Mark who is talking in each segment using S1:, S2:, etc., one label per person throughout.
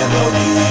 S1: melody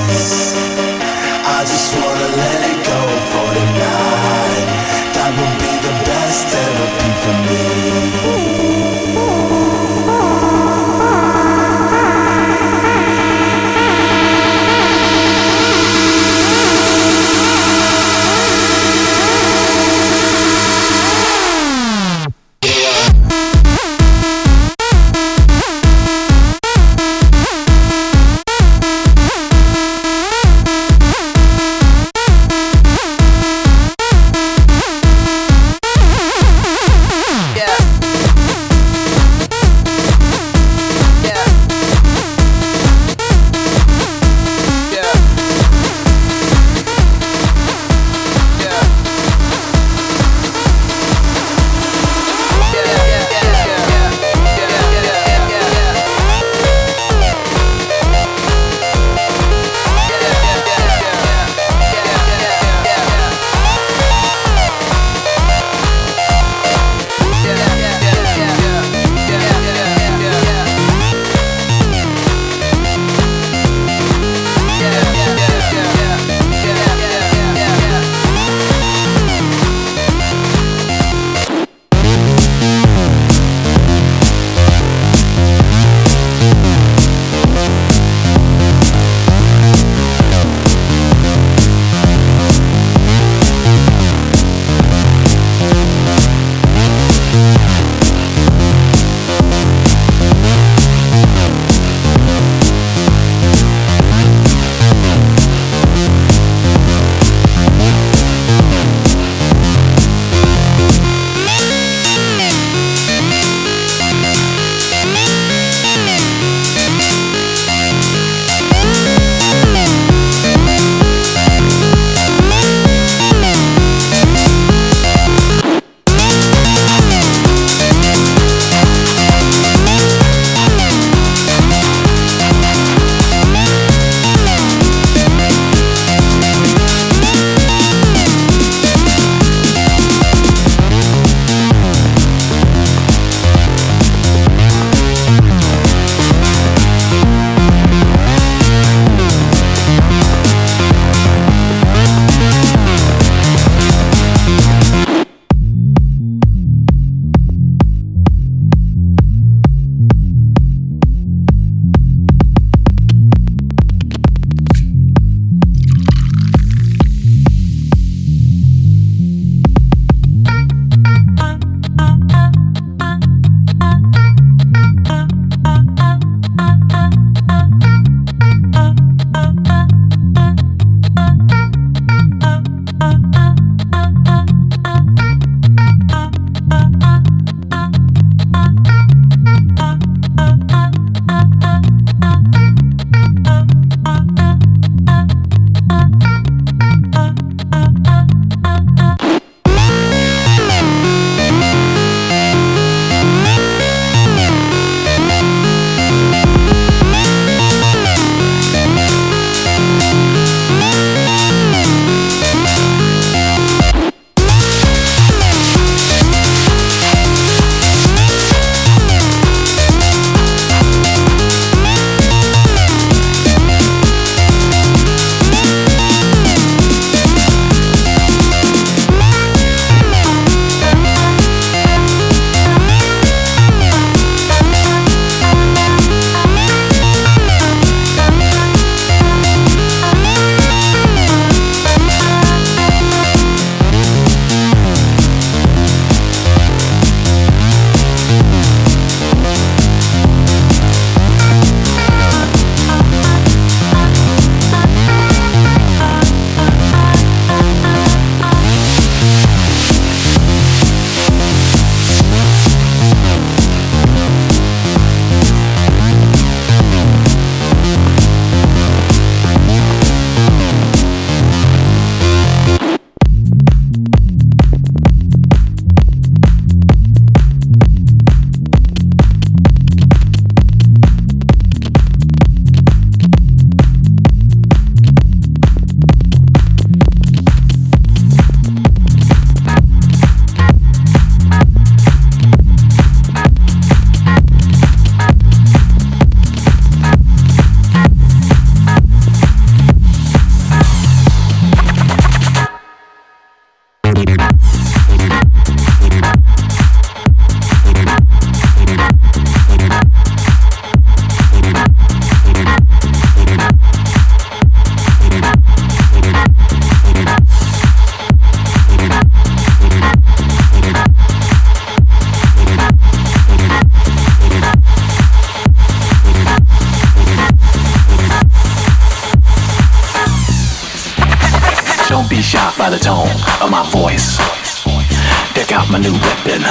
S1: my new weapon,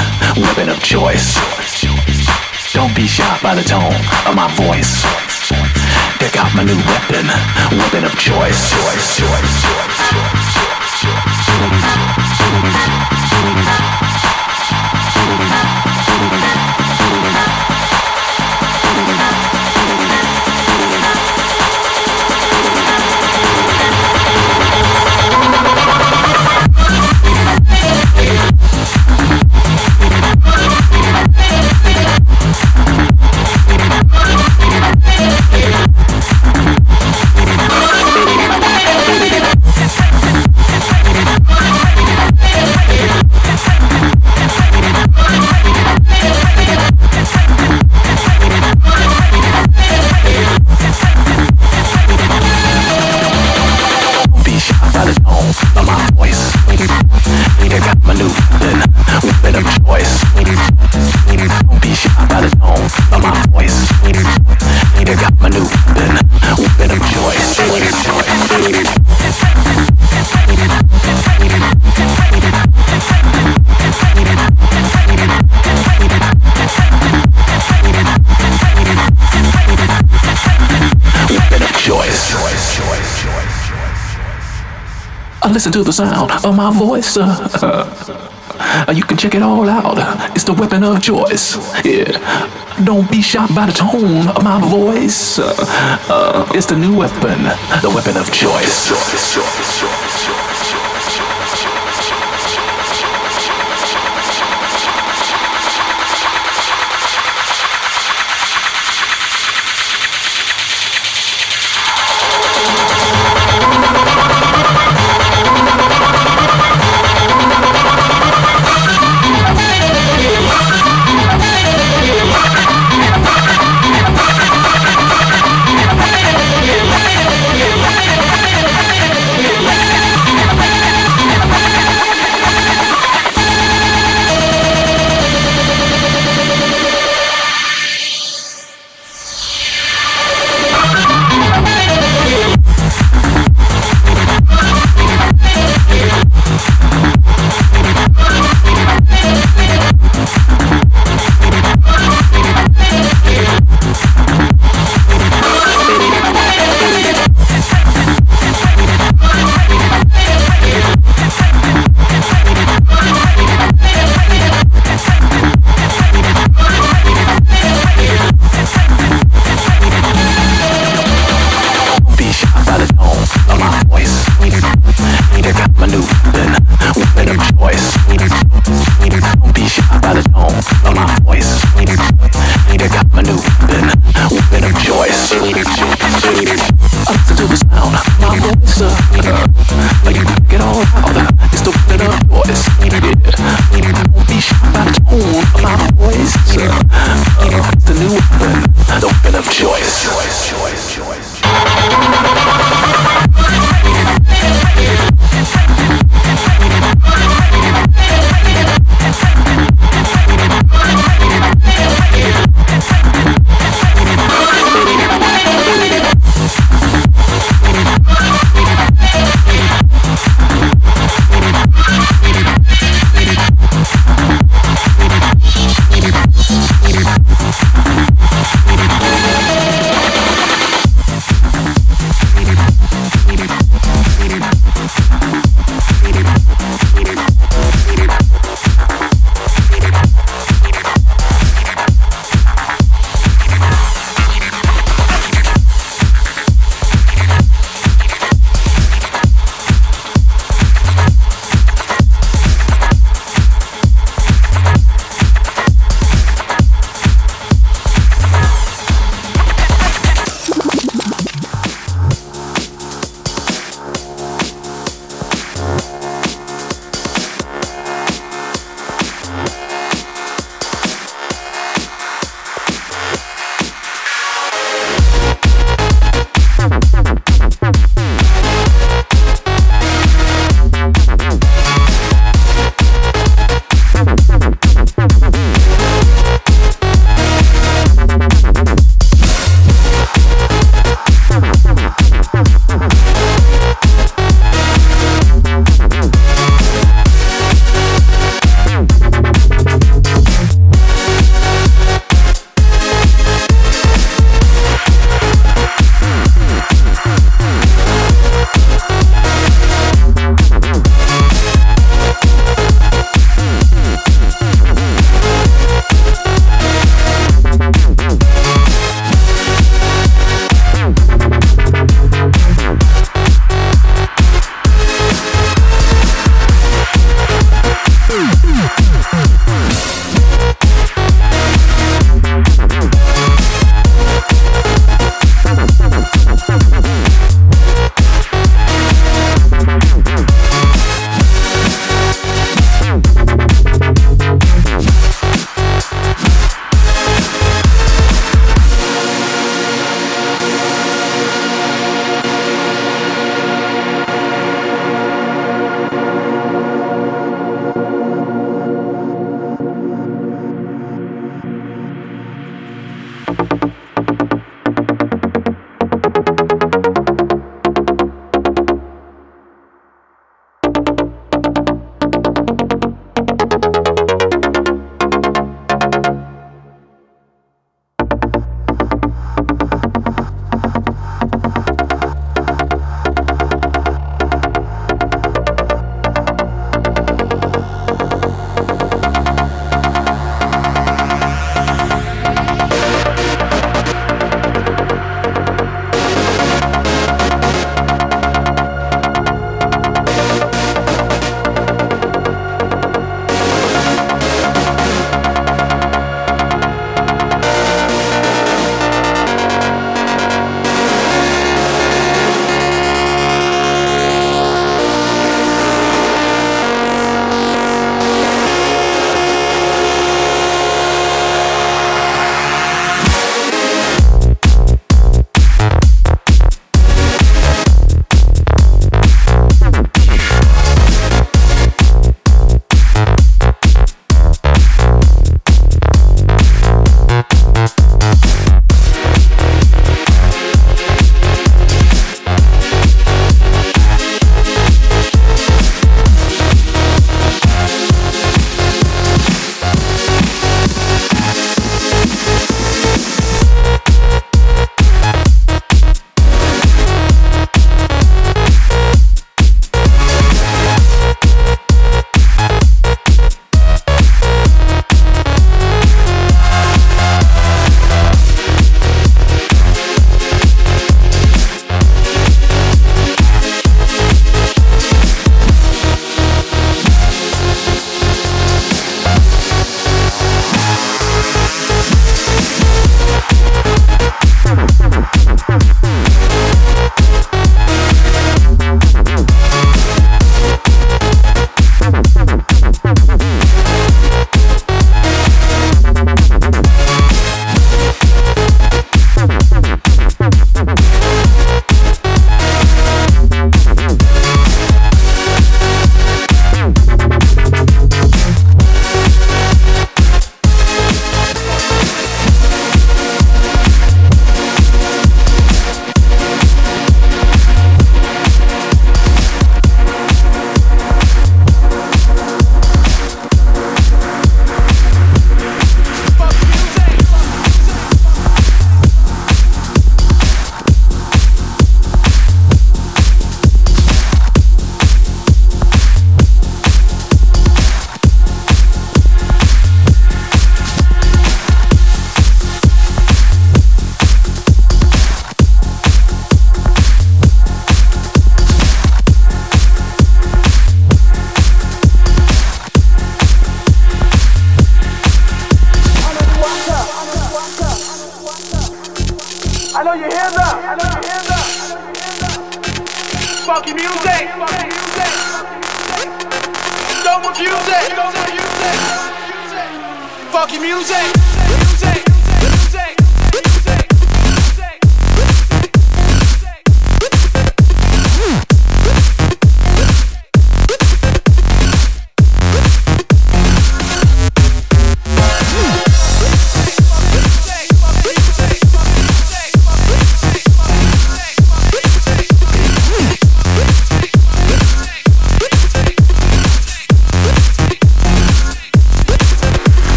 S1: weapon of choice. Don't be shocked by the tone of my voice. Deck out my new weapon, weapon of choice. choice, choice, choice, choice. Listen to the sound of my voice. Uh, you can check it all out. It's the weapon of choice. Yeah. Don't be shocked by the tone of my voice. Uh, it's the new weapon, the weapon of choice.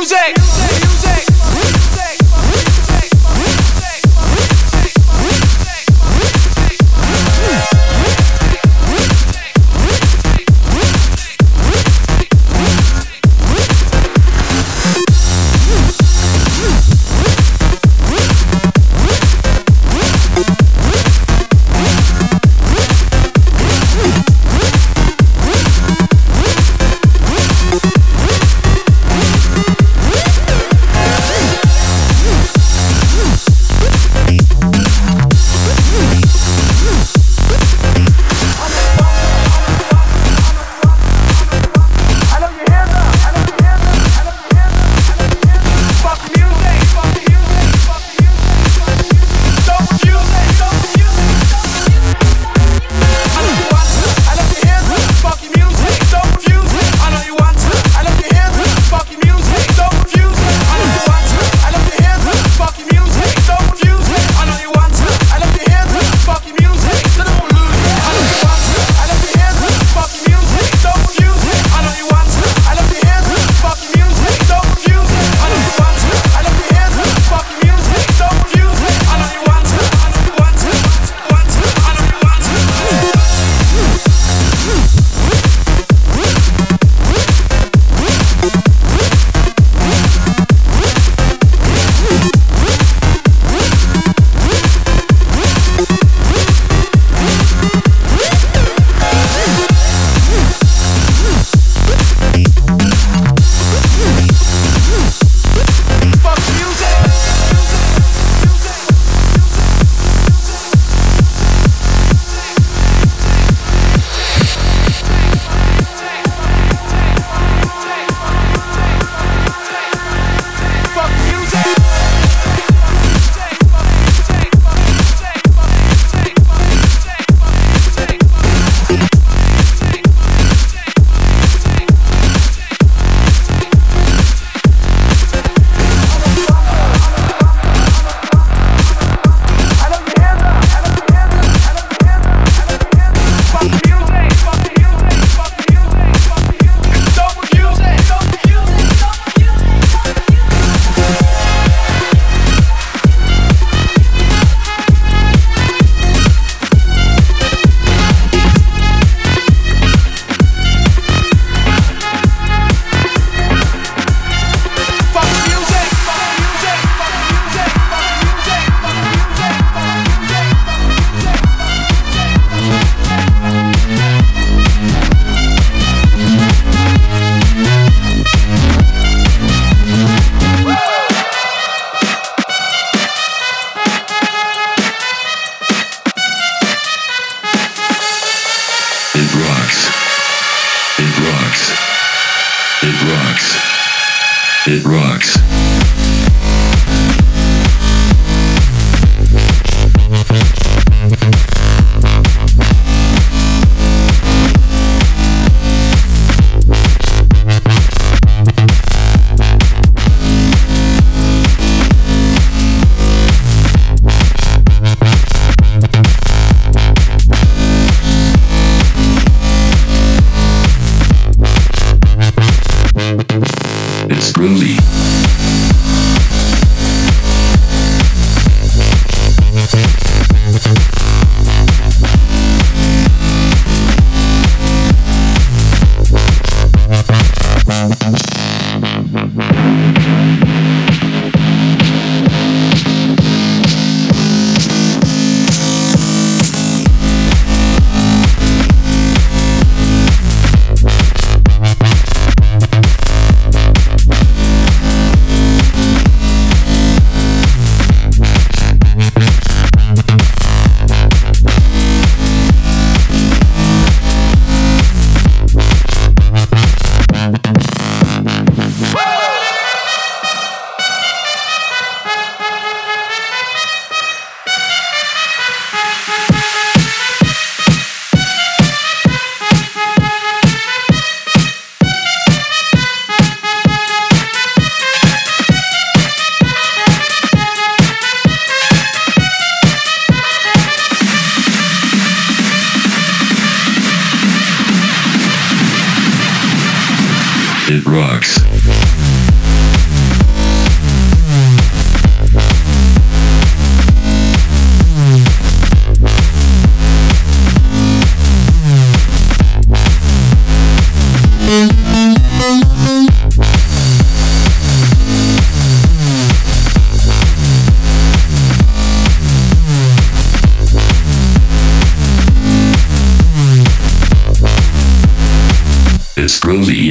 S2: Music.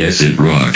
S3: Groovy, yes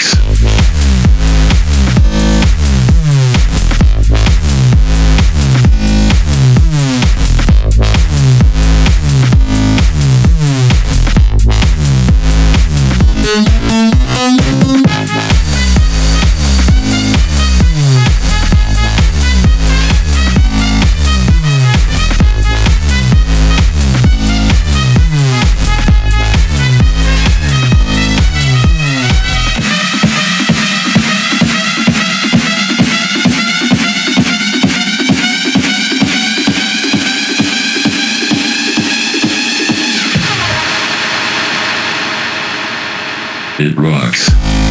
S3: it rocks.